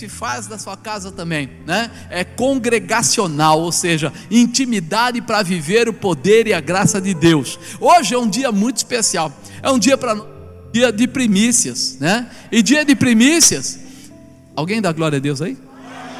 se faz da sua casa também, né? É congregacional, ou seja, intimidade para viver o poder e a graça de Deus. Hoje é um dia muito especial. É um dia para dia de primícias, né? E dia de primícias, alguém dá glória a Deus aí?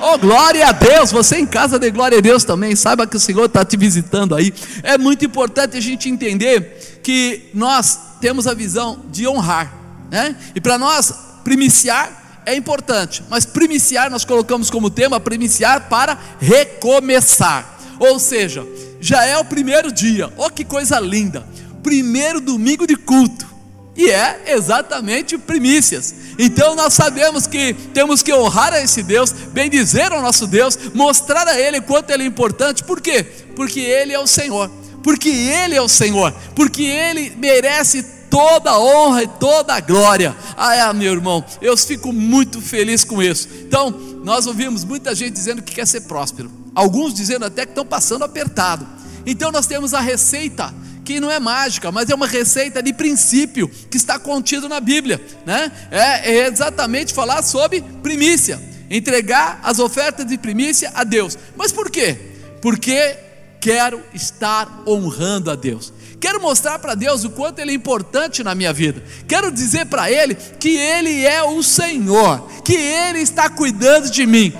Oh, glória a Deus! Você em casa dê glória a Deus também. Saiba que o Senhor está te visitando aí. É muito importante a gente entender que nós temos a visão de honrar, né? E para nós primiciar é importante, mas primiciar nós colocamos como tema primiciar para recomeçar. Ou seja, já é o primeiro dia. Oh, que coisa linda! Primeiro domingo de culto e é exatamente primícias. Então nós sabemos que temos que honrar a esse Deus, bendizer ao nosso Deus, mostrar a Ele quanto Ele é importante, por quê? Porque Ele é o Senhor, porque Ele é o Senhor, porque Ele merece toda a honra e toda a glória. Ah, meu irmão, eu fico muito feliz com isso. Então, nós ouvimos muita gente dizendo que quer ser próspero, alguns dizendo até que estão passando apertado. Então, nós temos a receita que não é mágica, mas é uma receita de princípio que está contido na Bíblia, né? É, é exatamente falar sobre primícia, entregar as ofertas de primícia a Deus. Mas por quê? Porque quero estar honrando a Deus. Quero mostrar para Deus o quanto Ele é importante na minha vida. Quero dizer para Ele que Ele é o Senhor, que Ele está cuidando de mim.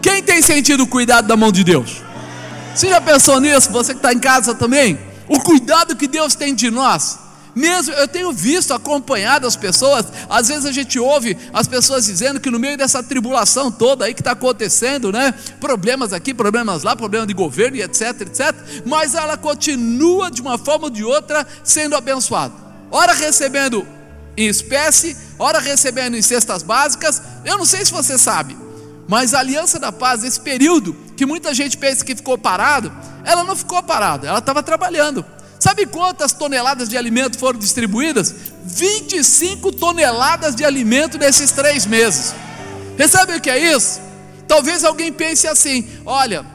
Quem tem sentido o cuidado da mão de Deus? Você já pensou nisso? Você que está em casa também? o cuidado que Deus tem de nós. Mesmo eu tenho visto, acompanhado as pessoas, às vezes a gente ouve as pessoas dizendo que no meio dessa tribulação toda aí que está acontecendo, né? Problemas aqui, problemas lá, problema de governo e etc, etc. Mas ela continua de uma forma ou de outra sendo abençoada. Ora recebendo em espécie, ora recebendo em cestas básicas. Eu não sei se você sabe, mas a Aliança da Paz, esse período que muita gente pensa que ficou parado, ela não ficou parada, ela estava trabalhando. Sabe quantas toneladas de alimento foram distribuídas? 25 toneladas de alimento nesses três meses. Você sabe o que é isso? Talvez alguém pense assim: olha,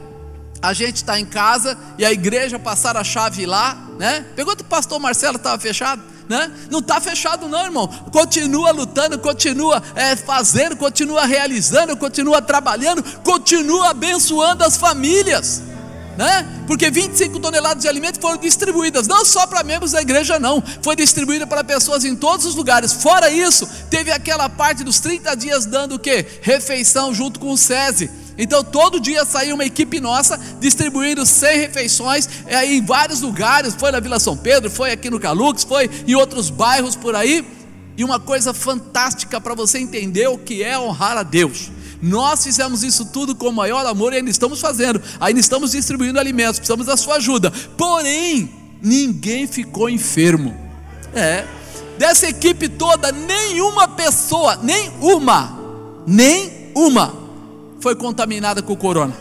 a gente está em casa e a igreja passar a chave lá, né? Pergunta o pastor Marcelo, estava fechado? Né? Não está fechado, não, irmão. Continua lutando, continua é, fazendo, continua realizando, continua trabalhando, continua abençoando as famílias né? Porque 25 toneladas de alimento foram distribuídas, não só para membros da igreja, não, foi distribuída para pessoas em todos os lugares. Fora isso, teve aquela parte dos 30 dias dando o que? Refeição junto com o SESI. Então todo dia saía uma equipe nossa distribuindo 100 refeições é, em vários lugares. Foi na Vila São Pedro, foi aqui no Calux, foi em outros bairros por aí. E uma coisa fantástica para você entender o que é honrar a Deus. Nós fizemos isso tudo com o maior amor e ainda estamos fazendo, ainda estamos distribuindo alimentos, precisamos da sua ajuda. Porém, ninguém ficou enfermo. É. Dessa equipe toda, nenhuma pessoa, nem uma, nem uma foi contaminada com o corona.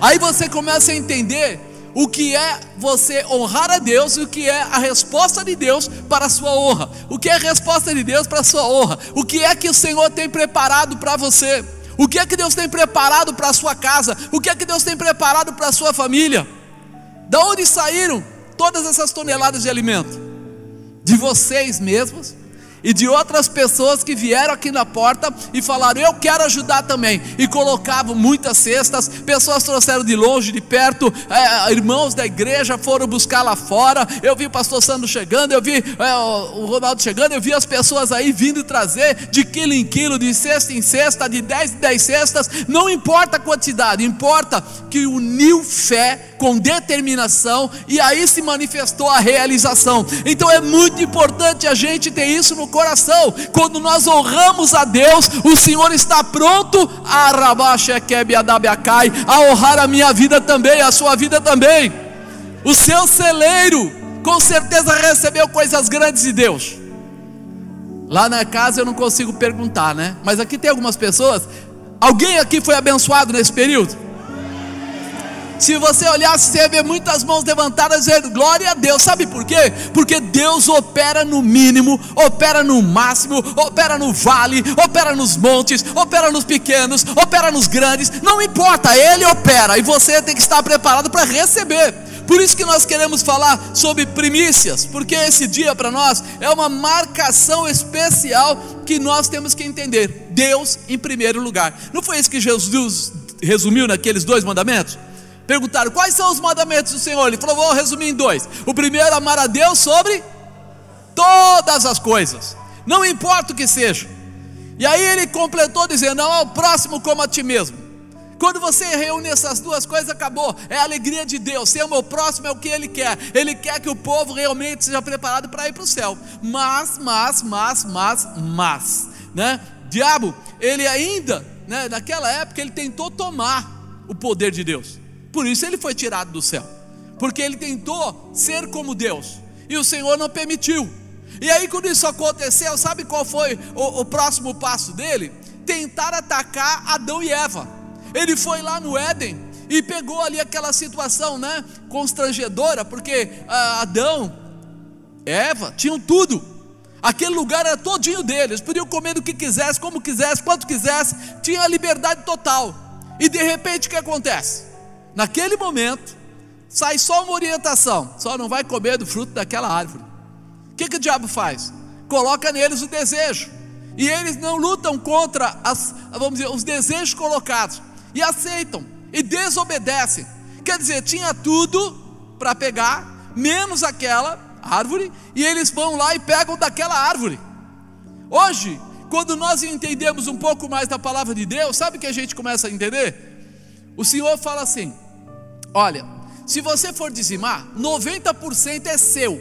Aí você começa a entender o que é você honrar a Deus e o que é a resposta de Deus para a sua honra. O que é a resposta de Deus para a sua honra? O que é que o Senhor tem preparado para você? O que é que Deus tem preparado para a sua casa? O que é que Deus tem preparado para a sua família? Da onde saíram todas essas toneladas de alimento? De vocês mesmos e de outras pessoas que vieram aqui na porta e falaram: Eu quero ajudar também. E colocavam muitas cestas, pessoas trouxeram de longe, de perto, é, irmãos da igreja foram buscar lá fora. Eu vi o pastor Sandro chegando, eu vi é, o Ronaldo chegando, eu vi as pessoas aí vindo trazer de quilo em quilo, de cesta em cesta, de 10 em 10 cestas. Não importa a quantidade, importa que uniu fé com determinação e aí se manifestou a realização. Então é muito importante a gente ter isso no coração. Quando nós honramos a Deus, o Senhor está pronto a a honrar a minha vida também, a sua vida também. O seu celeiro com certeza recebeu coisas grandes de Deus. Lá na casa eu não consigo perguntar, né? Mas aqui tem algumas pessoas. Alguém aqui foi abençoado nesse período? Se você olhar, você ver muitas mãos levantadas dizendo glória a Deus. Sabe por quê? Porque Deus opera no mínimo, opera no máximo, opera no vale, opera nos montes, opera nos pequenos, opera nos grandes. Não importa, Ele opera e você tem que estar preparado para receber. Por isso que nós queremos falar sobre primícias, porque esse dia para nós é uma marcação especial que nós temos que entender. Deus em primeiro lugar. Não foi isso que Jesus resumiu naqueles dois mandamentos? Perguntaram quais são os mandamentos do Senhor. Ele falou: vou resumir em dois. O primeiro, amar a Deus sobre todas as coisas, não importa o que seja. E aí ele completou dizendo: não ao próximo como a ti mesmo. Quando você reúne essas duas coisas, acabou. É a alegria de Deus. Ser o meu próximo é o que Ele quer. Ele quer que o povo realmente seja preparado para ir para o céu. Mas, mas, mas, mas, mas, né? Diabo, ele ainda, né, naquela época, ele tentou tomar o poder de Deus. Por isso ele foi tirado do céu. Porque ele tentou ser como Deus. E o Senhor não permitiu. E aí, quando isso aconteceu, sabe qual foi o, o próximo passo dele? Tentar atacar Adão e Eva. Ele foi lá no Éden e pegou ali aquela situação, né, constrangedora, porque ah, Adão, Eva tinham tudo. Aquele lugar era todinho deles, podiam comer do que quisesse, como quisesse, quanto quisesse, tinha liberdade total. E de repente o que acontece? Naquele momento, sai só uma orientação: só não vai comer do fruto daquela árvore. O que, que o diabo faz? Coloca neles o desejo. E eles não lutam contra as, vamos dizer, os desejos colocados e aceitam e desobedecem. Quer dizer, tinha tudo para pegar, menos aquela árvore, e eles vão lá e pegam daquela árvore. Hoje, quando nós entendemos um pouco mais da palavra de Deus, sabe o que a gente começa a entender? O Senhor fala assim: olha, se você for dizimar, 90% é seu,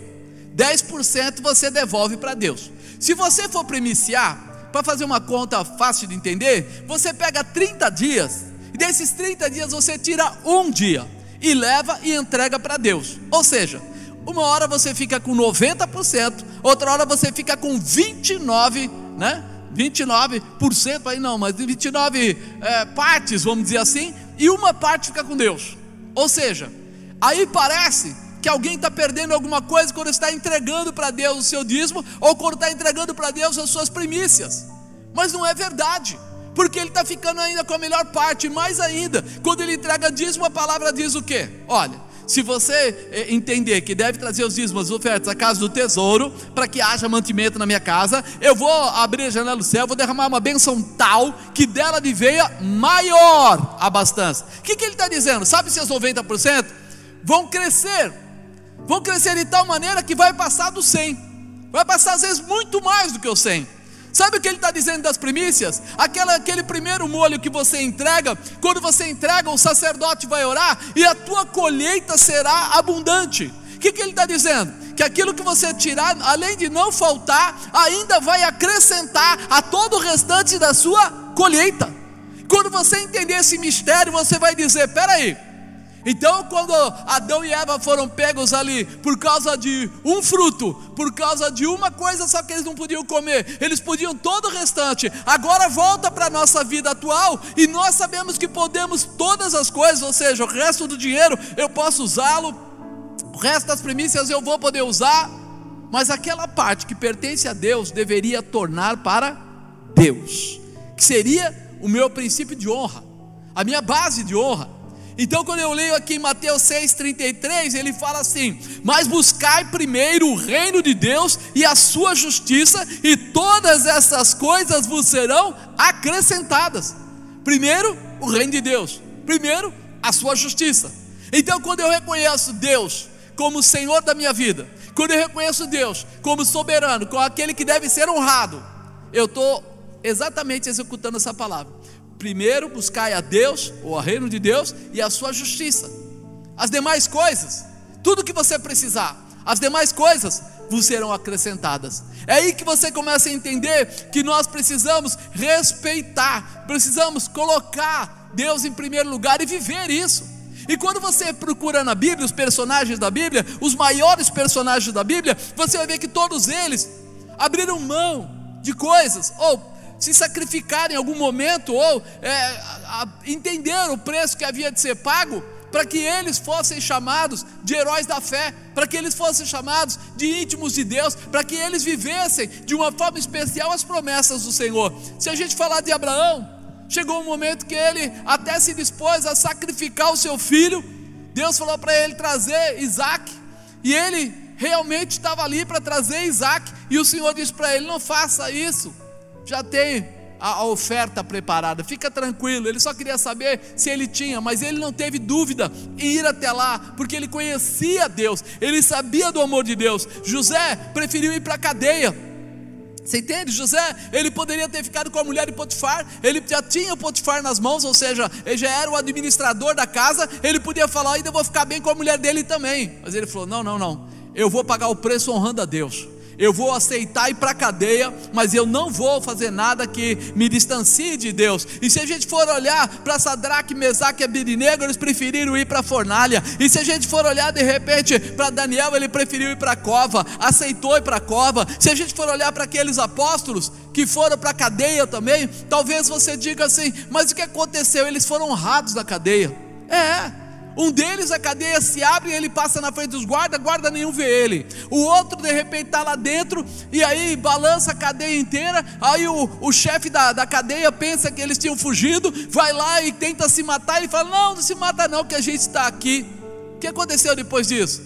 10% você devolve para Deus. Se você for primiciar, para fazer uma conta fácil de entender, você pega 30 dias e desses 30 dias você tira um dia e leva e entrega para Deus. Ou seja, uma hora você fica com 90%, outra hora você fica com 29, né? 29% aí não, mas 29 é, partes, vamos dizer assim, e uma parte fica com Deus. Ou seja, aí parece que alguém está perdendo alguma coisa quando está entregando para Deus o seu dízimo, ou quando está entregando para Deus as suas primícias. Mas não é verdade porque ele está ficando ainda com a melhor parte, mais ainda, quando ele entrega dízimo, a palavra diz o quê? Olha, se você eh, entender que deve trazer os dízimos, as ofertas à casa do tesouro, para que haja mantimento na minha casa, eu vou abrir a janela do céu, vou derramar uma bênção tal, que dela de veia maior abastança. O que, que ele está dizendo? Sabe se os 90% vão crescer, vão crescer de tal maneira que vai passar do 100, vai passar às vezes muito mais do que o 100. Sabe o que ele está dizendo das primícias? Aquela, aquele primeiro molho que você entrega, quando você entrega, o sacerdote vai orar e a tua colheita será abundante. O que, que ele está dizendo? Que aquilo que você tirar, além de não faltar, ainda vai acrescentar a todo o restante da sua colheita. Quando você entender esse mistério, você vai dizer: peraí, então, quando Adão e Eva foram pegos ali por causa de um fruto, por causa de uma coisa só que eles não podiam comer, eles podiam todo o restante. Agora volta para a nossa vida atual e nós sabemos que podemos todas as coisas, ou seja, o resto do dinheiro eu posso usá-lo, o resto das primícias eu vou poder usar, mas aquela parte que pertence a Deus deveria tornar para Deus, que seria o meu princípio de honra, a minha base de honra. Então, quando eu leio aqui em Mateus 6,33, ele fala assim: Mas buscai primeiro o reino de Deus e a sua justiça, e todas essas coisas vos serão acrescentadas. Primeiro, o reino de Deus. Primeiro, a sua justiça. Então, quando eu reconheço Deus como Senhor da minha vida, quando eu reconheço Deus como soberano, como aquele que deve ser honrado, eu estou exatamente executando essa palavra. Primeiro buscai a Deus, ou a reino de Deus, e a sua justiça. As demais coisas, tudo que você precisar, as demais coisas vos serão acrescentadas. É aí que você começa a entender que nós precisamos respeitar, precisamos colocar Deus em primeiro lugar e viver isso. E quando você procura na Bíblia os personagens da Bíblia, os maiores personagens da Bíblia, você vai ver que todos eles abriram mão de coisas, ou se sacrificar em algum momento ou é, a, a, entenderam o preço que havia de ser pago para que eles fossem chamados de heróis da fé, para que eles fossem chamados de íntimos de Deus, para que eles vivessem de uma forma especial as promessas do Senhor. Se a gente falar de Abraão, chegou um momento que ele até se dispôs a sacrificar o seu filho Deus falou para ele trazer Isaac, e ele realmente estava ali para trazer Isaac, e o Senhor disse para ele: Não faça isso, já tem a, a, oferta preparada, fica tranquilo. Ele só queria saber se ele tinha, mas ele não teve dúvida em ir até lá, porque ele conhecia Deus, ele sabia do amor de Deus. José preferiu ir para a cadeia. Você entende? José, ele poderia ter ficado com a mulher de Potifar, ele já tinha Potifar nas mãos, ou seja, ele já era o administrador da casa, ele podia falar, ainda vou ficar bem com a mulher dele também. Mas ele falou: não, não, não, eu vou pagar o preço honrando a Deus eu vou aceitar ir para a cadeia, mas eu não vou fazer nada que me distancie de Deus. E se a gente for olhar para Sadraque, Mesaque e Abidinego, eles preferiram ir para a fornalha. E se a gente for olhar de repente para Daniel, ele preferiu ir para a cova, aceitou ir para a cova. Se a gente for olhar para aqueles apóstolos que foram para a cadeia também, talvez você diga assim: mas o que aconteceu? Eles foram honrados na cadeia. É, um deles a cadeia se abre e ele passa na frente dos guardas, guarda nenhum vê ele. O outro de repente está lá dentro e aí balança a cadeia inteira. Aí o, o chefe da, da cadeia pensa que eles tinham fugido, vai lá e tenta se matar. Ele fala: Não, não se mata não, que a gente está aqui. O que aconteceu depois disso?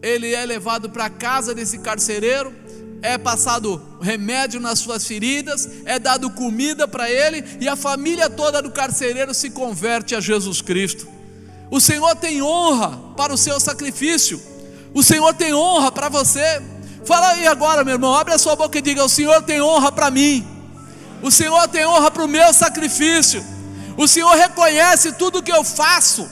Ele é levado para a casa desse carcereiro, é passado remédio nas suas feridas, é dado comida para ele e a família toda do carcereiro se converte a Jesus Cristo. O Senhor tem honra para o seu sacrifício. O Senhor tem honra para você. Fala aí agora, meu irmão. Abre a sua boca e diga: O Senhor tem honra para mim. O Senhor tem honra para o meu sacrifício. O Senhor reconhece tudo que eu faço.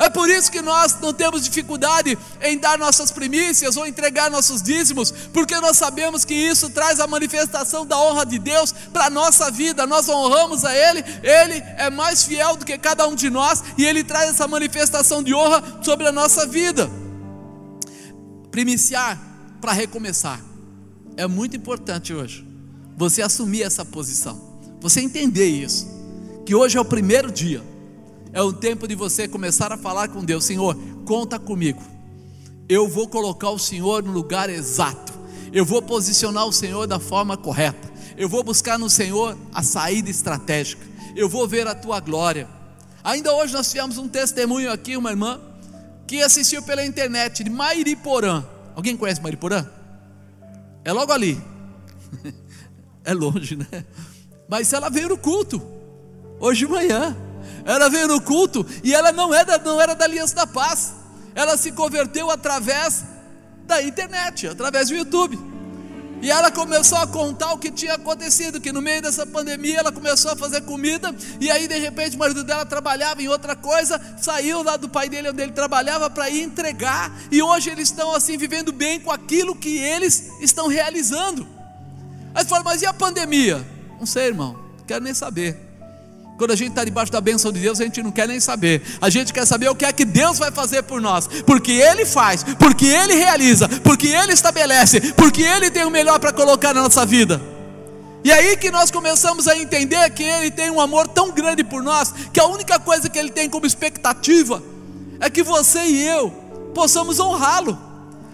É por isso que nós não temos dificuldade em dar nossas primícias ou entregar nossos dízimos, porque nós sabemos que isso traz a manifestação da honra de Deus para a nossa vida. Nós honramos a Ele, Ele é mais fiel do que cada um de nós e Ele traz essa manifestação de honra sobre a nossa vida. Primiciar para recomeçar é muito importante hoje. Você assumir essa posição, você entender isso, que hoje é o primeiro dia é o tempo de você começar a falar com Deus: Senhor, conta comigo. Eu vou colocar o Senhor no lugar exato. Eu vou posicionar o Senhor da forma correta. Eu vou buscar no Senhor a saída estratégica. Eu vou ver a tua glória. Ainda hoje nós tivemos um testemunho aqui, uma irmã que assistiu pela internet de Mairiporã. Alguém conhece Mairiporã? É logo ali. é longe, né? Mas ela veio no culto hoje de manhã. Ela veio no culto e ela não era, não era da Aliança da Paz. Ela se converteu através da internet, através do YouTube. E ela começou a contar o que tinha acontecido, que no meio dessa pandemia ela começou a fazer comida, e aí de repente o marido dela trabalhava em outra coisa, saiu lá do pai dele onde ele trabalhava para ir entregar, e hoje eles estão assim vivendo bem com aquilo que eles estão realizando. Aí você fala, mas e a pandemia? Não sei, irmão, não quero nem saber. Quando a gente está debaixo da bênção de Deus, a gente não quer nem saber. A gente quer saber o que é que Deus vai fazer por nós. Porque Ele faz, porque Ele realiza, porque Ele estabelece, porque Ele tem o melhor para colocar na nossa vida. E aí que nós começamos a entender que Ele tem um amor tão grande por nós, que a única coisa que Ele tem como expectativa é que você e eu possamos honrá-lo,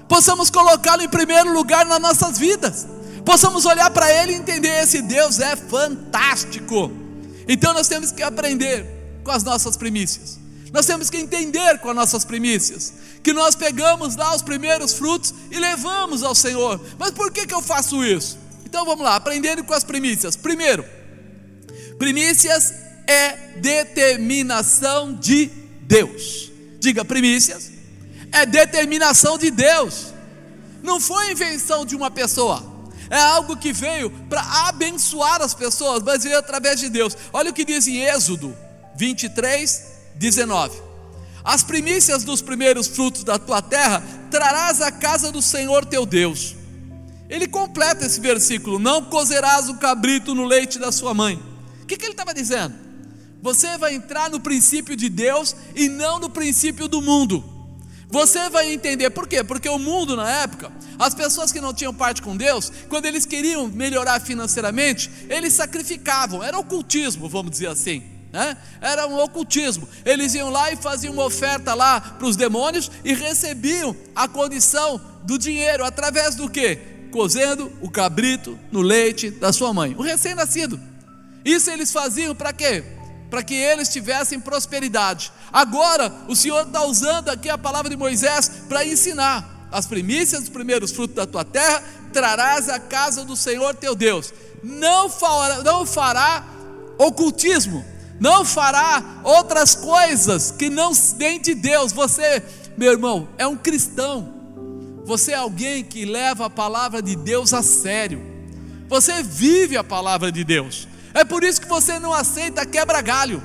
possamos colocá-lo em primeiro lugar nas nossas vidas, possamos olhar para Ele e entender: esse Deus é fantástico. Então nós temos que aprender com as nossas primícias. Nós temos que entender com as nossas primícias que nós pegamos lá os primeiros frutos e levamos ao Senhor. Mas por que, que eu faço isso? Então vamos lá, aprendendo com as primícias. Primeiro, primícias é determinação de Deus. Diga, primícias é determinação de Deus. Não foi invenção de uma pessoa é algo que veio para abençoar as pessoas, mas veio através de Deus. Olha o que diz em Êxodo 23, 19: As primícias dos primeiros frutos da tua terra trarás à casa do Senhor teu Deus. Ele completa esse versículo: Não cozerás o cabrito no leite da sua mãe. O que, que ele estava dizendo? Você vai entrar no princípio de Deus e não no princípio do mundo. Você vai entender por quê? Porque o mundo na época, as pessoas que não tinham parte com Deus, quando eles queriam melhorar financeiramente, eles sacrificavam, era ocultismo, vamos dizer assim. Né? Era um ocultismo. Eles iam lá e faziam uma oferta lá para os demônios e recebiam a condição do dinheiro através do que? Cozendo o cabrito no leite da sua mãe, o recém-nascido. Isso eles faziam para quê? Para que eles tivessem prosperidade. Agora, o Senhor está usando aqui a palavra de Moisés para ensinar: as primícias dos primeiros frutos da tua terra trarás à casa do Senhor teu Deus. Não fará, não fará ocultismo, não fará outras coisas que não vêm de Deus. Você, meu irmão, é um cristão. Você é alguém que leva a palavra de Deus a sério. Você vive a palavra de Deus. É por isso que você não aceita quebra-galho.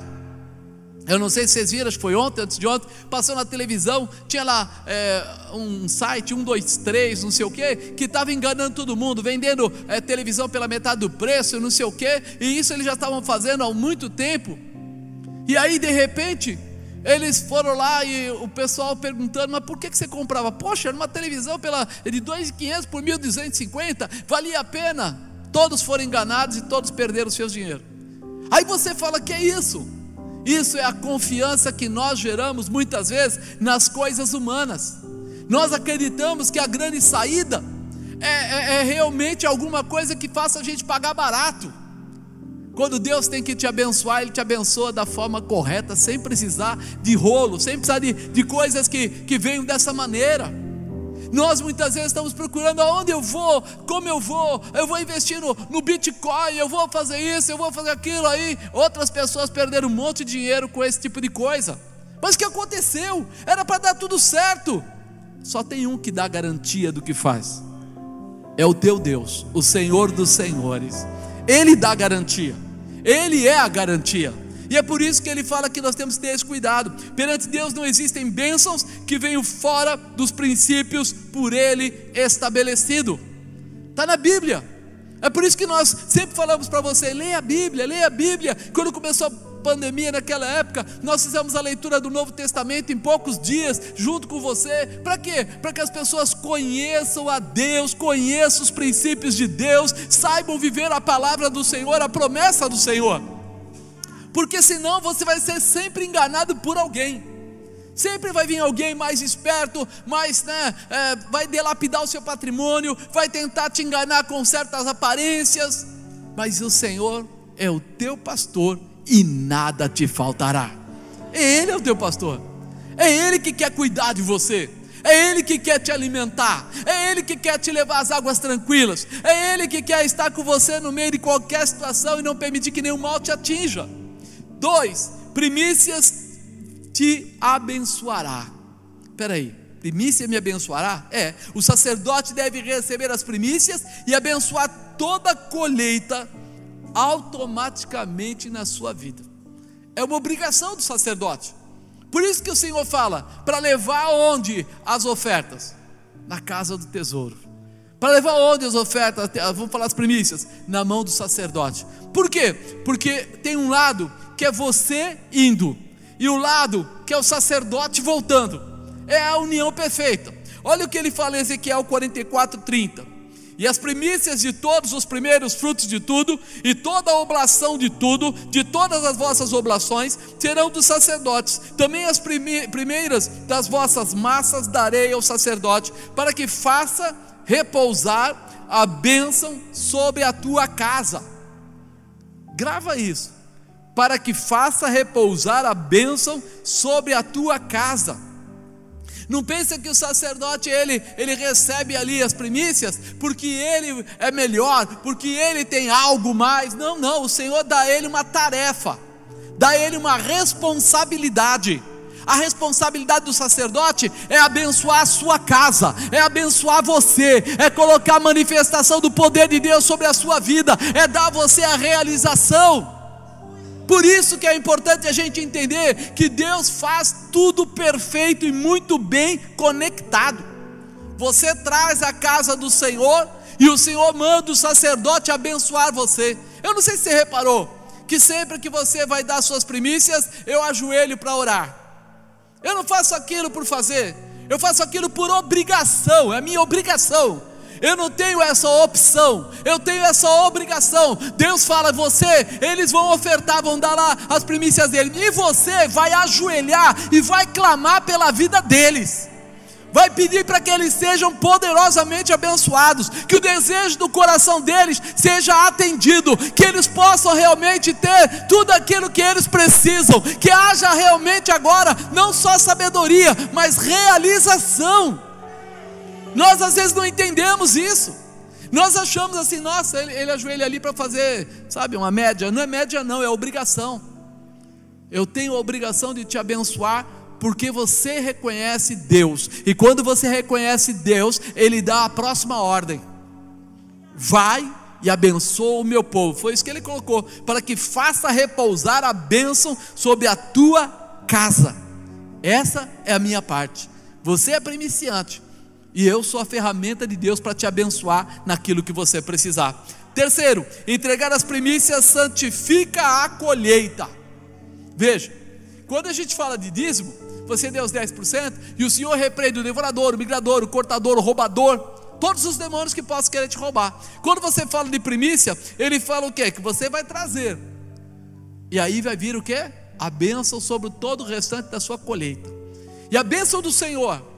Eu não sei se vocês viram, acho que foi ontem, antes de ontem, passou na televisão, tinha lá é, um site, um, dois, três, não sei o que, que estava enganando todo mundo, vendendo é, televisão pela metade do preço, não sei o que, e isso eles já estavam fazendo há muito tempo. E aí, de repente, eles foram lá e o pessoal perguntando, mas por que, que você comprava? Poxa, era uma televisão pela, de 2.500 por 1.250, valia a pena. Todos foram enganados e todos perderam o seu dinheiro. Aí você fala que é isso. Isso é a confiança que nós geramos muitas vezes nas coisas humanas. Nós acreditamos que a grande saída é, é, é realmente alguma coisa que faça a gente pagar barato. Quando Deus tem que te abençoar, Ele te abençoa da forma correta, sem precisar de rolo, sem precisar de, de coisas que, que venham dessa maneira. Nós muitas vezes estamos procurando aonde eu vou, como eu vou, eu vou investir no, no Bitcoin, eu vou fazer isso, eu vou fazer aquilo aí. Outras pessoas perderam um monte de dinheiro com esse tipo de coisa. Mas o que aconteceu? Era para dar tudo certo. Só tem um que dá garantia do que faz. É o teu Deus, o Senhor dos Senhores. Ele dá garantia. Ele é a garantia. E é por isso que ele fala que nós temos que ter esse cuidado. Perante Deus não existem bênçãos que venham fora dos princípios por Ele estabelecido. Está na Bíblia. É por isso que nós sempre falamos para você: leia a Bíblia, leia a Bíblia. Quando começou a pandemia naquela época, nós fizemos a leitura do Novo Testamento em poucos dias, junto com você. Para quê? Para que as pessoas conheçam a Deus, conheçam os princípios de Deus, saibam viver a palavra do Senhor, a promessa do Senhor porque senão você vai ser sempre enganado por alguém. Sempre vai vir alguém mais esperto, mais, né, é, vai delapidar o seu patrimônio, vai tentar te enganar com certas aparências, mas o Senhor é o teu pastor e nada te faltará. Ele é o teu pastor, é Ele que quer cuidar de você. É Ele que quer te alimentar, é Ele que quer te levar às águas tranquilas, é Ele que quer estar com você no meio de qualquer situação e não permitir que nenhum mal te atinja. Dois, primícias te abençoará. Espera aí, primícia me abençoará? É, o sacerdote deve receber as primícias e abençoar toda a colheita automaticamente na sua vida. É uma obrigação do sacerdote. Por isso que o Senhor fala: para levar onde as ofertas? Na casa do tesouro. Para levar onde as ofertas? Vamos falar as primícias? Na mão do sacerdote. Por quê? Porque tem um lado que é você indo, e o lado que é o sacerdote voltando. É a união perfeita. Olha o que ele fala em Ezequiel 44, 30. E as primícias de todos os primeiros frutos de tudo, e toda a oblação de tudo, de todas as vossas oblações, serão dos sacerdotes. Também as primeiras das vossas massas darei ao sacerdote, para que faça repousar a bênção sobre a tua casa. Grava isso para que faça repousar a bênção sobre a tua casa. Não pensa que o sacerdote ele, ele recebe ali as primícias porque ele é melhor, porque ele tem algo mais. Não, não, o Senhor dá ele uma tarefa, dá ele uma responsabilidade. A responsabilidade do sacerdote é abençoar a sua casa, é abençoar você, é colocar a manifestação do poder de Deus sobre a sua vida, é dar a você a realização. Por isso que é importante a gente entender que Deus faz tudo perfeito e muito bem conectado. Você traz a casa do Senhor e o Senhor manda o sacerdote abençoar você. Eu não sei se você reparou que sempre que você vai dar suas primícias, eu ajoelho para orar. Eu não faço aquilo por fazer, eu faço aquilo por obrigação, é minha obrigação. Eu não tenho essa opção, eu tenho essa obrigação. Deus fala, você, eles vão ofertar, vão dar lá as primícias dele, e você vai ajoelhar e vai clamar pela vida deles. vai pedir para que eles sejam poderosamente abençoados, que o desejo do coração deles seja atendido, que eles possam realmente ter tudo aquilo que eles precisam, que haja realmente agora não só sabedoria, mas realização. Nós às vezes não entendemos isso. Nós achamos assim, nossa, ele, ele ajoelha ali para fazer, sabe, uma média. Não é média, não, é obrigação. Eu tenho a obrigação de te abençoar porque você reconhece Deus. E quando você reconhece Deus, Ele dá a próxima ordem: vai e abençoa o meu povo. Foi isso que ele colocou, para que faça repousar a bênção sobre a tua casa. Essa é a minha parte. Você é primiciante e eu sou a ferramenta de Deus para te abençoar naquilo que você precisar. Terceiro, entregar as primícias santifica a colheita. Veja, quando a gente fala de dízimo, você deu os 10%, e o Senhor repreende o devorador, o migrador, o cortador, o roubador, todos os demônios que possam querer te roubar. Quando você fala de primícia, ele fala o quê? Que você vai trazer. E aí vai vir o quê? A bênção sobre todo o restante da sua colheita. E a bênção do Senhor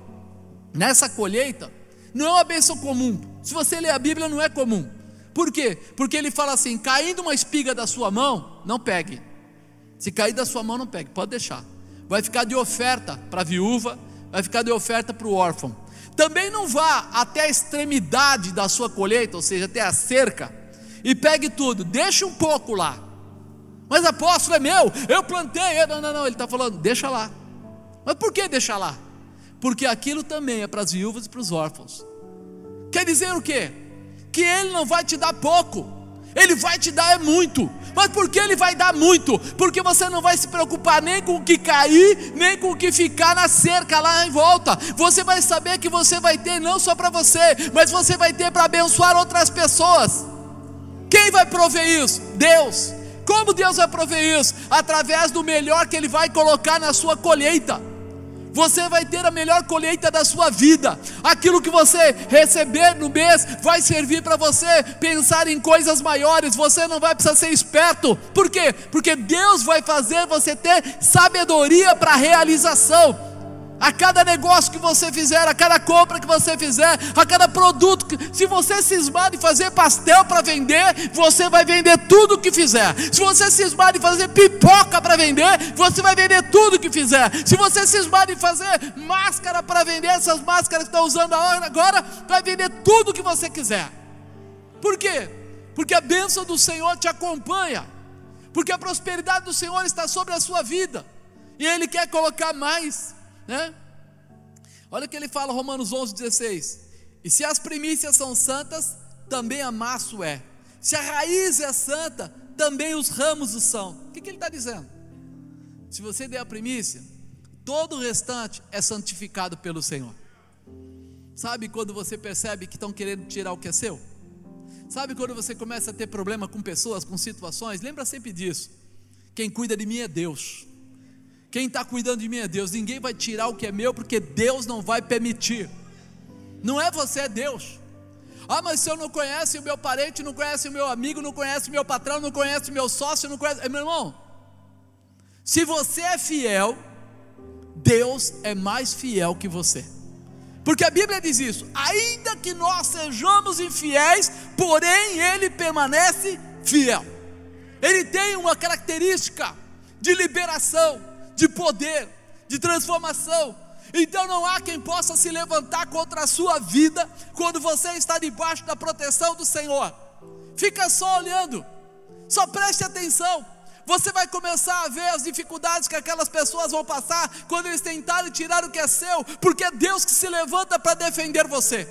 nessa colheita não é uma bênção comum. Se você ler a Bíblia, não é comum. Por quê? Porque ele fala assim: caindo uma espiga da sua mão, não pegue. Se cair da sua mão, não pegue, pode deixar vai ficar de oferta para a viúva, vai ficar de oferta para o órfão. Também não vá até a extremidade da sua colheita, ou seja, até a cerca, e pegue tudo, deixa um pouco lá. Mas apóstolo é meu, eu plantei. Não, não, não, ele está falando, deixa lá. Mas por que deixar lá? Porque aquilo também é para as viúvas e para os órfãos. Quer dizer o quê? Que ele não vai te dar pouco, ele vai te dar é muito. Mas por que ele vai dar muito? Porque você não vai se preocupar nem com o que cair, nem com o que ficar na cerca lá em volta. Você vai saber que você vai ter não só para você, mas você vai ter para abençoar outras pessoas. Quem vai prover isso? Deus. Como Deus vai prover isso? Através do melhor que Ele vai colocar na sua colheita você vai ter a melhor colheita da sua vida. Aquilo que você receber no mês vai servir para você pensar em coisas maiores. Você não vai precisar ser esperto. Por quê? Porque Deus vai fazer você ter sabedoria para realização a cada negócio que você fizer, a cada compra que você fizer, a cada produto, que, se você cismar de fazer pastel para vender, você vai vender tudo que fizer. Se você cismar de fazer pipoca para vender, você vai vender tudo que fizer. Se você cismar de fazer máscara para vender, essas máscaras que estão usando agora, vai vender tudo que você quiser. Por quê? Porque a bênção do Senhor te acompanha. Porque a prosperidade do Senhor está sobre a sua vida. E Ele quer colocar mais. Né? Olha o que ele fala, Romanos 11, 16. E se as primícias são santas, também a maço é. Se a raiz é santa, também os ramos o são. O que, que ele está dizendo? Se você der a primícia, todo o restante é santificado pelo Senhor. Sabe quando você percebe que estão querendo tirar o que é seu? Sabe quando você começa a ter problema com pessoas, com situações? Lembra sempre disso. Quem cuida de mim é Deus. Quem está cuidando de mim é Deus. Ninguém vai tirar o que é meu, porque Deus não vai permitir. Não é você, é Deus. Ah, mas se eu não conhece o meu parente, não conhece o meu amigo, não conhece o meu patrão, não conhece o meu sócio, não conhece. Meu irmão, se você é fiel, Deus é mais fiel que você. Porque a Bíblia diz isso: ainda que nós sejamos infiéis, porém Ele permanece fiel. Ele tem uma característica de liberação de poder, de transformação. Então não há quem possa se levantar contra a sua vida quando você está debaixo da proteção do Senhor. Fica só olhando, só preste atenção. Você vai começar a ver as dificuldades que aquelas pessoas vão passar quando eles tentarem tirar o que é seu, porque é Deus que se levanta para defender você.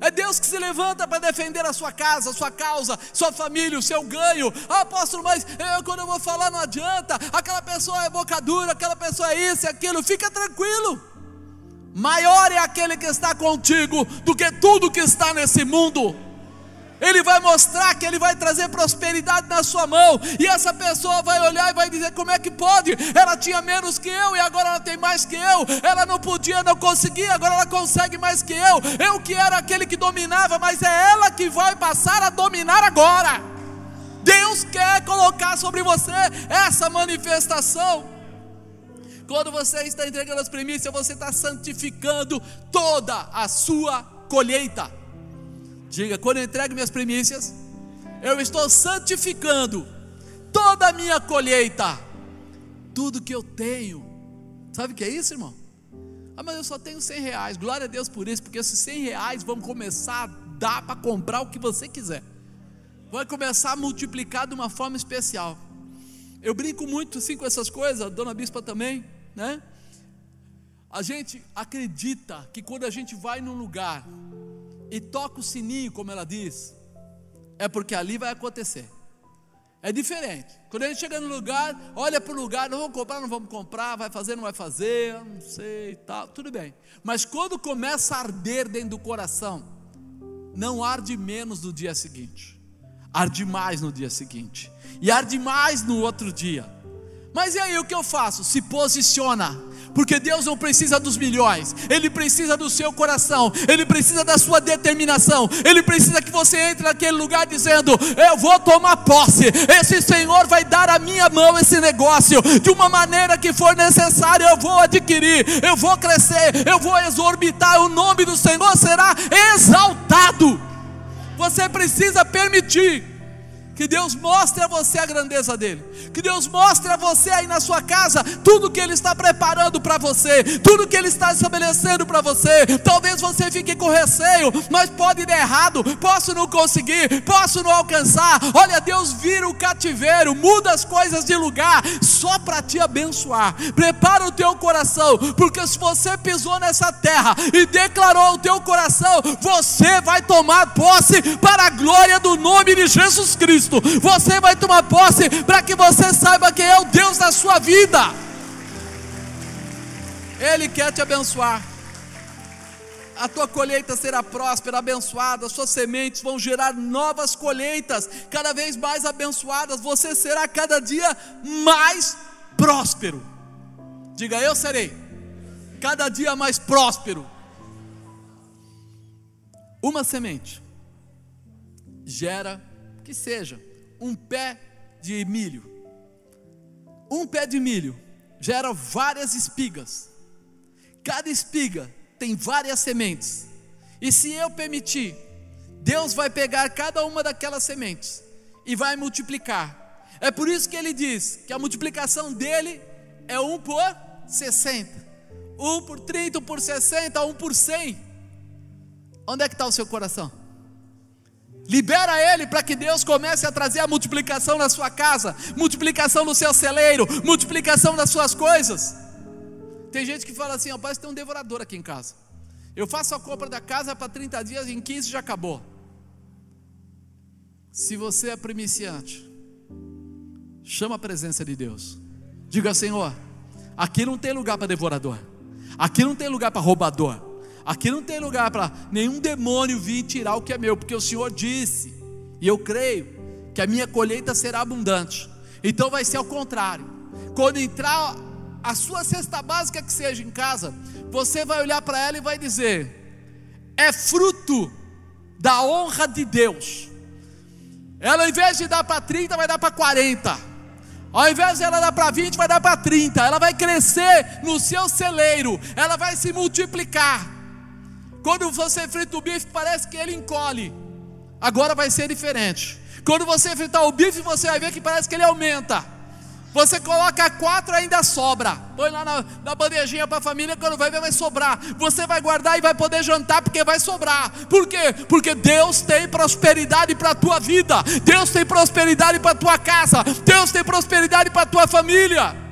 É Deus que se levanta para defender a sua casa, a sua causa, sua família, o seu ganho. Ah, apóstolo, mas eu, quando eu vou falar não adianta. Aquela pessoa é boca dura, aquela pessoa é isso e aquilo. Fica tranquilo. Maior é aquele que está contigo do que tudo que está nesse mundo. Ele vai mostrar que ele vai trazer prosperidade na sua mão, e essa pessoa vai olhar e vai dizer: como é que pode? Ela tinha menos que eu e agora ela tem mais que eu. Ela não podia, não conseguia, agora ela consegue mais que eu. Eu que era aquele que dominava, mas é ela que vai passar a dominar agora. Deus quer colocar sobre você essa manifestação. Quando você está entregando as primícias, você está santificando toda a sua colheita. Diga, quando eu entrego minhas primícias, eu estou santificando toda a minha colheita, tudo que eu tenho. Sabe o que é isso, irmão? Ah, mas eu só tenho 100 reais. Glória a Deus por isso, porque esses 100 reais vão começar a dar para comprar o que você quiser. Vai começar a multiplicar de uma forma especial. Eu brinco muito assim com essas coisas, a dona Bispa também, né? A gente acredita que quando a gente vai num lugar e toca o sininho, como ela diz, é porque ali vai acontecer. É diferente. Quando a gente chega no lugar, olha para o lugar, não vamos comprar, não vamos comprar, vai fazer, não vai fazer, não sei, tal, tudo bem. Mas quando começa a arder dentro do coração, não arde menos no dia seguinte, arde mais no dia seguinte, e arde mais no outro dia. Mas e aí o que eu faço? Se posiciona porque Deus não precisa dos milhões, Ele precisa do seu coração, Ele precisa da sua determinação, Ele precisa que você entre naquele lugar dizendo: Eu vou tomar posse, esse Senhor vai dar a minha mão esse negócio, de uma maneira que for necessária, eu vou adquirir, eu vou crescer, eu vou exorbitar, o nome do Senhor será exaltado. Você precisa permitir que Deus mostre a você a grandeza dele. Que Deus mostre a você aí na sua casa tudo que Ele está preparando para você, tudo que Ele está estabelecendo para você. Talvez você fique com receio, mas pode dar errado, posso não conseguir, posso não alcançar. Olha, Deus vira o cativeiro, muda as coisas de lugar só para te abençoar. Prepara o teu coração, porque se você pisou nessa terra e declarou o teu coração, você vai tomar posse para a glória do nome de Jesus Cristo. Cristo. Você vai tomar posse para que você saiba quem é o Deus da sua vida. Ele quer te abençoar. A tua colheita será próspera, abençoada, as suas sementes vão gerar novas colheitas, cada vez mais abençoadas. Você será cada dia mais próspero. Diga, eu serei cada dia mais próspero. Uma semente gera que seja um pé de milho. Um pé de milho gera várias espigas. Cada espiga tem várias sementes. E se eu permitir, Deus vai pegar cada uma daquelas sementes e vai multiplicar. É por isso que ele diz que a multiplicação dele é um por 60, um por 30, um por 60, um por 100. Onde é que está o seu coração? Libera ele para que Deus comece a trazer a multiplicação na sua casa, multiplicação no seu celeiro, multiplicação das suas coisas. Tem gente que fala assim: ó, tem um devorador aqui em casa. Eu faço a compra da casa para 30 dias, em 15 já acabou. Se você é primiciante, chama a presença de Deus. Diga, Senhor, aqui não tem lugar para devorador, aqui não tem lugar para roubador, Aqui não tem lugar para nenhum demônio vir tirar o que é meu, porque o Senhor disse, e eu creio, que a minha colheita será abundante. Então vai ser ao contrário. Quando entrar a sua cesta básica que seja em casa, você vai olhar para ela e vai dizer: é fruto da honra de Deus. Ela, ao invés de dar para 30, vai dar para 40. Ao invés de ela dar para 20, vai dar para 30. Ela vai crescer no seu celeiro, ela vai se multiplicar. Quando você frita o bife, parece que ele encolhe. Agora vai ser diferente. Quando você fritar o bife, você vai ver que parece que ele aumenta. Você coloca quatro ainda sobra. Põe lá na, na bandejinha para a família, quando vai ver, vai sobrar. Você vai guardar e vai poder jantar porque vai sobrar. Por quê? Porque Deus tem prosperidade para a tua vida. Deus tem prosperidade para a tua casa. Deus tem prosperidade para a tua família.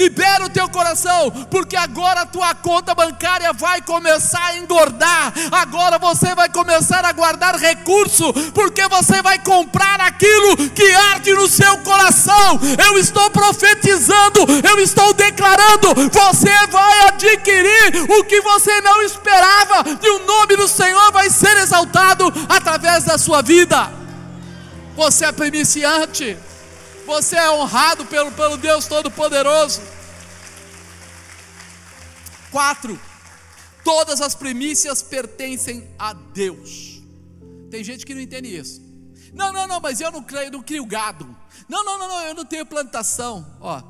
Libera o teu coração, porque agora a tua conta bancária vai começar a engordar. Agora você vai começar a guardar recurso, porque você vai comprar aquilo que arde no seu coração. Eu estou profetizando, eu estou declarando: você vai adquirir o que você não esperava, e o nome do Senhor vai ser exaltado através da sua vida. Você é primiciante. Você é honrado pelo, pelo Deus Todo-Poderoso. Quatro, todas as primícias pertencem a Deus. Tem gente que não entende isso. Não, não, não, mas eu não creio, não crio gado. Não, não, não, não, eu não tenho plantação. Ó,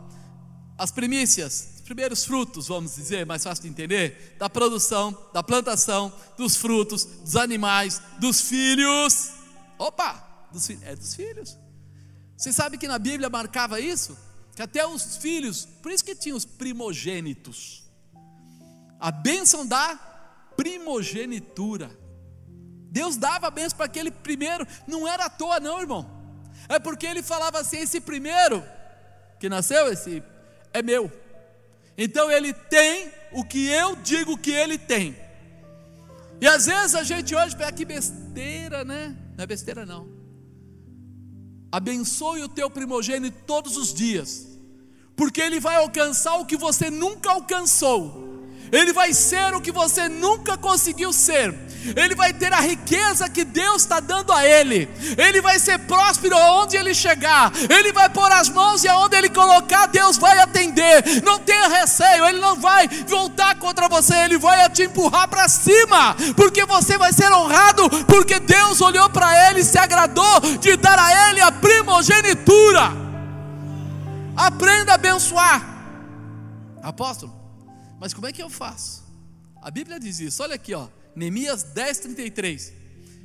as primícias primeiros frutos, vamos dizer, mais fácil de entender, da produção, da plantação, dos frutos, dos animais, dos filhos. Opa, dos, é dos filhos. Você sabe que na Bíblia marcava isso? Que até os filhos, por isso que tinha os primogênitos. A bênção da primogenitura. Deus dava a bênção para aquele primeiro, não era à toa, não, irmão. É porque ele falava assim: esse primeiro que nasceu, esse é meu. Então ele tem o que eu digo que ele tem. E às vezes a gente hoje pega que besteira, né? Não é besteira não. Abençoe o teu primogênito todos os dias, porque ele vai alcançar o que você nunca alcançou ele vai ser o que você nunca conseguiu ser, ele vai ter a riqueza que Deus está dando a ele, ele vai ser próspero aonde ele chegar, ele vai pôr as mãos e aonde ele colocar, Deus vai atender. Não tenha receio, ele não vai voltar contra você, ele vai te empurrar para cima, porque você vai ser honrado, porque Deus olhou para ele e se agradou de dar a ele a primogenitura. Aprenda a abençoar, apóstolo. Mas como é que eu faço? A Bíblia diz isso, olha aqui, ó, Neemias 10, 33.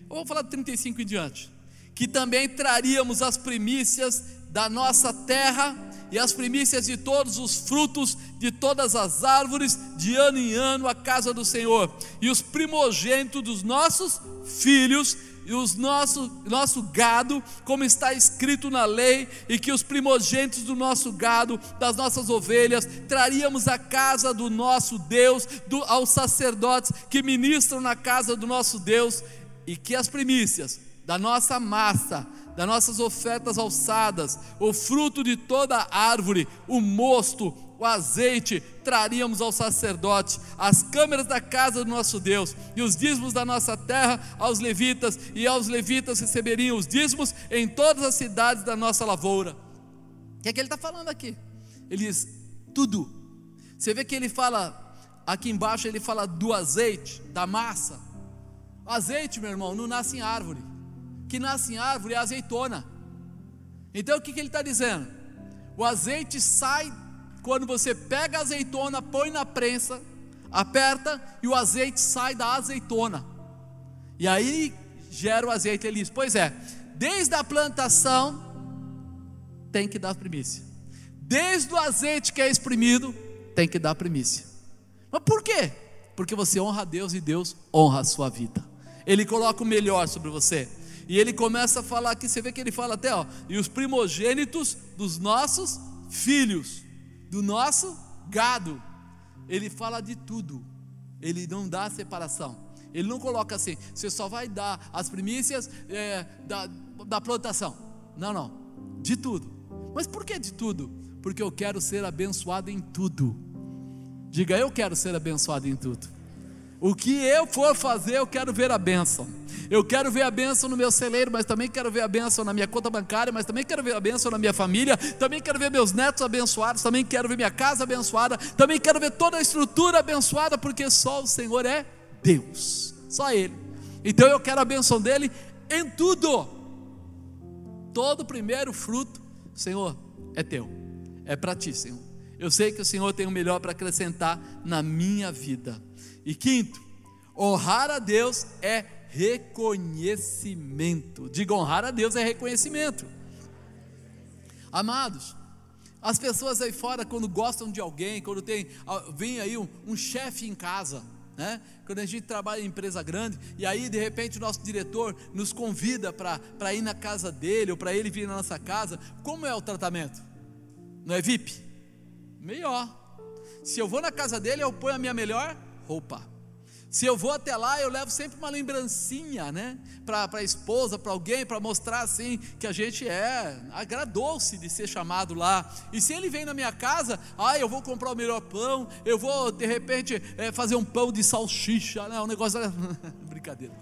Eu vou falar de 35 em diante. Que também traríamos as primícias da nossa terra e as primícias de todos os frutos de todas as árvores, de ano em ano, à casa do Senhor, e os primogênitos dos nossos filhos e os nosso, nosso gado, como está escrito na lei, e que os primogênitos do nosso gado, das nossas ovelhas, traríamos à casa do nosso Deus, do, aos sacerdotes que ministram na casa do nosso Deus, e que as primícias da nossa massa, das nossas ofertas alçadas, o fruto de toda árvore, o mosto, o azeite traríamos ao sacerdote, as câmeras da casa do nosso Deus, e os dízimos da nossa terra aos levitas, e aos levitas receberiam os dízimos em todas as cidades da nossa lavoura. O que é que ele está falando aqui? Ele diz: tudo. Você vê que ele fala, aqui embaixo, ele fala do azeite, da massa. O azeite, meu irmão, não nasce em árvore. Que nasce em árvore é azeitona. Então o que, que ele está dizendo? O azeite sai quando você pega a azeitona, põe na prensa, aperta e o azeite sai da azeitona. E aí gera o azeite. Diz: Pois é, desde a plantação tem que dar primícia. Desde o azeite que é exprimido, tem que dar primícia. Mas por quê? Porque você honra a Deus e Deus honra a sua vida. Ele coloca o melhor sobre você. E ele começa a falar aqui, você vê que ele fala até, ó, e os primogênitos dos nossos filhos do nosso gado. Ele fala de tudo, ele não dá separação. Ele não coloca assim, você só vai dar as primícias é, da, da plantação. Não, não, de tudo. Mas por que de tudo? Porque eu quero ser abençoado em tudo. Diga, eu quero ser abençoado em tudo. O que eu for fazer, eu quero ver a bênção. Eu quero ver a bênção no meu celeiro, mas também quero ver a bênção na minha conta bancária, mas também quero ver a bênção na minha família, também quero ver meus netos abençoados, também quero ver minha casa abençoada, também quero ver toda a estrutura abençoada, porque só o Senhor é Deus, só Ele. Então eu quero a bênção dele em tudo. Todo primeiro fruto, Senhor, é teu, é para ti, Senhor. Eu sei que o Senhor tem o melhor para acrescentar na minha vida. E quinto, honrar a Deus é reconhecimento. Diga honrar a Deus é reconhecimento. Amados, as pessoas aí fora, quando gostam de alguém, quando tem, vem aí um, um chefe em casa, né? Quando a gente trabalha em empresa grande, e aí de repente o nosso diretor nos convida para ir na casa dele, ou para ele vir na nossa casa, como é o tratamento? Não é VIP? Melhor. Se eu vou na casa dele, eu ponho a minha melhor roupa. Se eu vou até lá, eu levo sempre uma lembrancinha, né? Para a esposa, para alguém, para mostrar assim que a gente é, agradou-se de ser chamado lá. E se ele vem na minha casa, ah, eu vou comprar o melhor pão, eu vou de repente é, fazer um pão de salsicha, né? Um negócio. Brincadeira.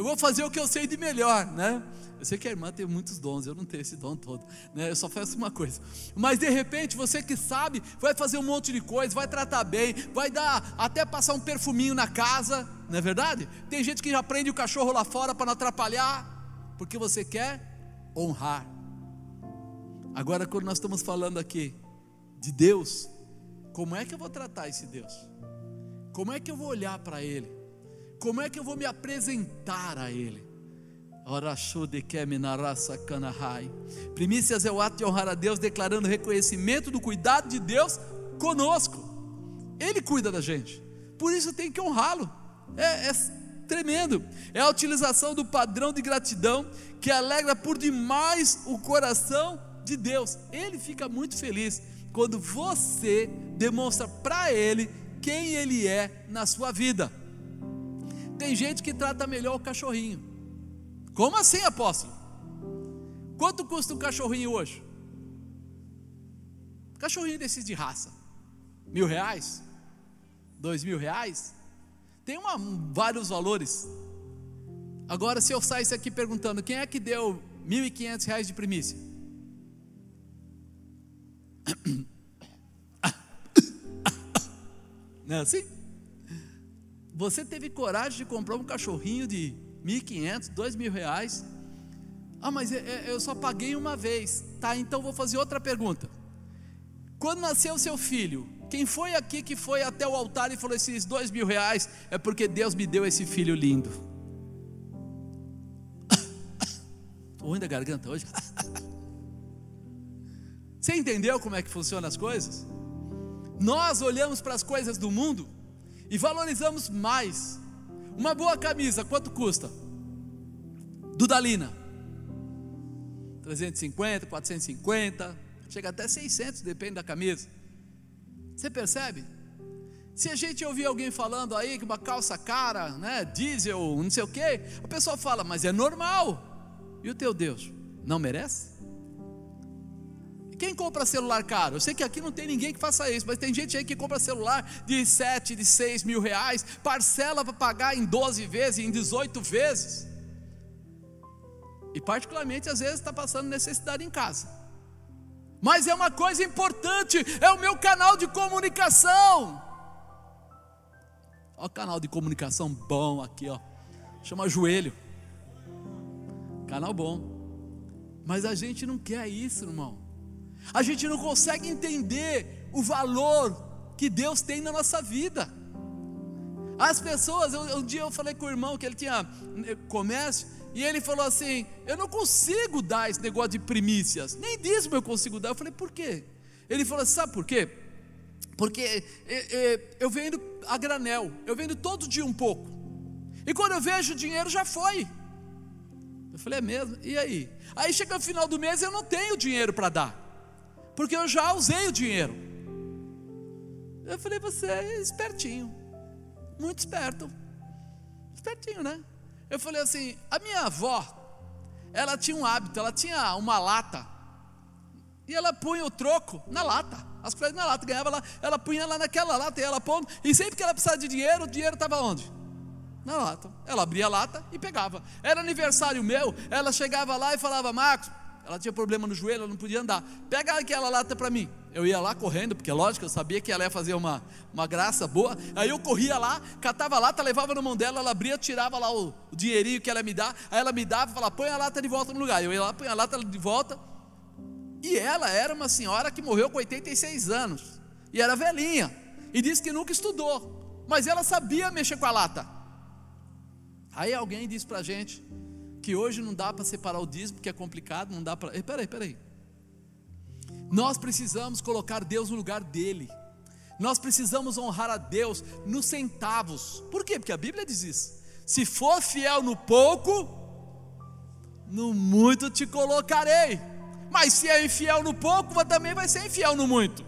Eu vou fazer o que eu sei de melhor, né? Eu sei que a irmã tem muitos dons, eu não tenho esse dom todo, né? Eu só faço uma coisa. Mas de repente, você que sabe, vai fazer um monte de coisa, vai tratar bem, vai dar até passar um perfuminho na casa, não é verdade? Tem gente que já prende o cachorro lá fora para não atrapalhar, porque você quer honrar. Agora, quando nós estamos falando aqui de Deus, Como é que eu vou tratar esse Deus? Como é que eu vou olhar para Ele? Como é que eu vou me apresentar a Ele? Primícias é o ato de honrar a Deus, declarando reconhecimento do cuidado de Deus conosco. Ele cuida da gente, por isso tem que honrá-lo. É, é tremendo. É a utilização do padrão de gratidão que alegra por demais o coração de Deus. Ele fica muito feliz quando você demonstra para Ele quem Ele é na sua vida. Tem gente que trata melhor o cachorrinho. Como assim, apóstolo? Quanto custa um cachorrinho hoje? Cachorrinho desses de raça. Mil reais? Dois mil reais? Tem uma, vários valores. Agora, se eu saísse aqui perguntando quem é que deu mil e quinhentos reais de primícia? Não é assim? Você teve coragem de comprar um cachorrinho de 1.500, 2.000 reais. Ah, mas eu só paguei uma vez. Tá, então vou fazer outra pergunta. Quando nasceu seu filho, quem foi aqui que foi até o altar e falou esses dois mil reais? É porque Deus me deu esse filho lindo. Ruim da garganta hoje. Você entendeu como é que funcionam as coisas? Nós olhamos para as coisas do mundo e valorizamos mais uma boa camisa, quanto custa? Dudalina. 350, 450, chega até 600, depende da camisa. Você percebe? Se a gente ouvir alguém falando aí que uma calça cara, né, diesel, não sei o quê, a pessoa fala, mas é normal. E o teu Deus, não merece? Quem compra celular caro? Eu sei que aqui não tem ninguém que faça isso, mas tem gente aí que compra celular de 7, de 6 mil reais, parcela para pagar em 12 vezes, em 18 vezes. E particularmente às vezes está passando necessidade em casa. Mas é uma coisa importante, é o meu canal de comunicação. Olha o canal de comunicação bom aqui, ó. Chama joelho. Canal bom. Mas a gente não quer isso, irmão. A gente não consegue entender o valor que Deus tem na nossa vida. As pessoas, um dia eu falei com o irmão que ele tinha eh, comércio, e ele falou assim: Eu não consigo dar esse negócio de primícias, nem dízimo eu consigo dar. Eu falei: Por quê? Ele falou: Sabe por quê? Porque é, é, eu vendo a granel, eu vendo todo dia um pouco, e quando eu vejo o dinheiro já foi. Eu falei: É mesmo? E aí? Aí chega no final do mês eu não tenho dinheiro para dar porque eu já usei o dinheiro. Eu falei, você é espertinho, muito esperto, espertinho, né? Eu falei assim, a minha avó, ela tinha um hábito, ela tinha uma lata, e ela punha o troco na lata, as coisas na lata, ganhava lá, ela punha lá naquela lata, e ela pondo, e sempre que ela precisava de dinheiro, o dinheiro estava onde? Na lata. Ela abria a lata e pegava. Era aniversário meu, ela chegava lá e falava, Marcos, ela tinha problema no joelho, ela não podia andar. Pega aquela lata para mim. Eu ia lá correndo, porque lógico, eu sabia que ela ia fazer uma, uma graça boa. Aí eu corria lá, catava a lata, levava na mão dela, ela abria, tirava lá o, o dinheirinho que ela me dá. Aí ela me dava e falava, põe a lata de volta no lugar. Eu ia lá, põe a lata de volta. E ela era uma senhora que morreu com 86 anos. E era velhinha. E disse que nunca estudou. Mas ela sabia mexer com a lata. Aí alguém disse para a gente que hoje não dá para separar o dízimo, porque é complicado, não dá para. Peraí, peraí. Nós precisamos colocar Deus no lugar dele. Nós precisamos honrar a Deus nos centavos. Por quê? Porque a Bíblia diz isso. Se for fiel no pouco, no muito te colocarei. Mas se é infiel no pouco, também vai ser infiel no muito.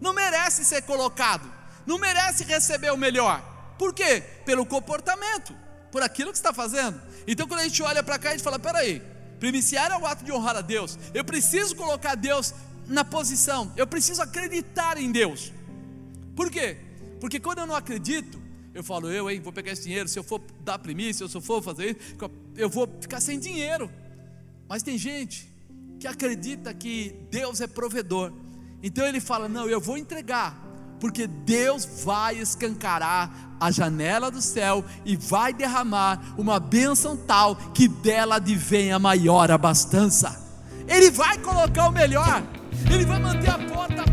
Não merece ser colocado, não merece receber o melhor. Por quê? Pelo comportamento, por aquilo que está fazendo. Então quando a gente olha para cá, a gente fala: peraí, primiciar é o ato de honrar a Deus. Eu preciso colocar Deus na posição, eu preciso acreditar em Deus. Por quê? Porque quando eu não acredito, eu falo, eu, hein, vou pegar esse dinheiro, se eu for dar primícia, se eu for fazer isso, eu vou ficar sem dinheiro. Mas tem gente que acredita que Deus é provedor. Então ele fala: não, eu vou entregar, porque Deus vai escancarar a janela do céu e vai derramar uma bênção tal que dela advém a maior abastança. Ele vai colocar o melhor, ele vai manter a porta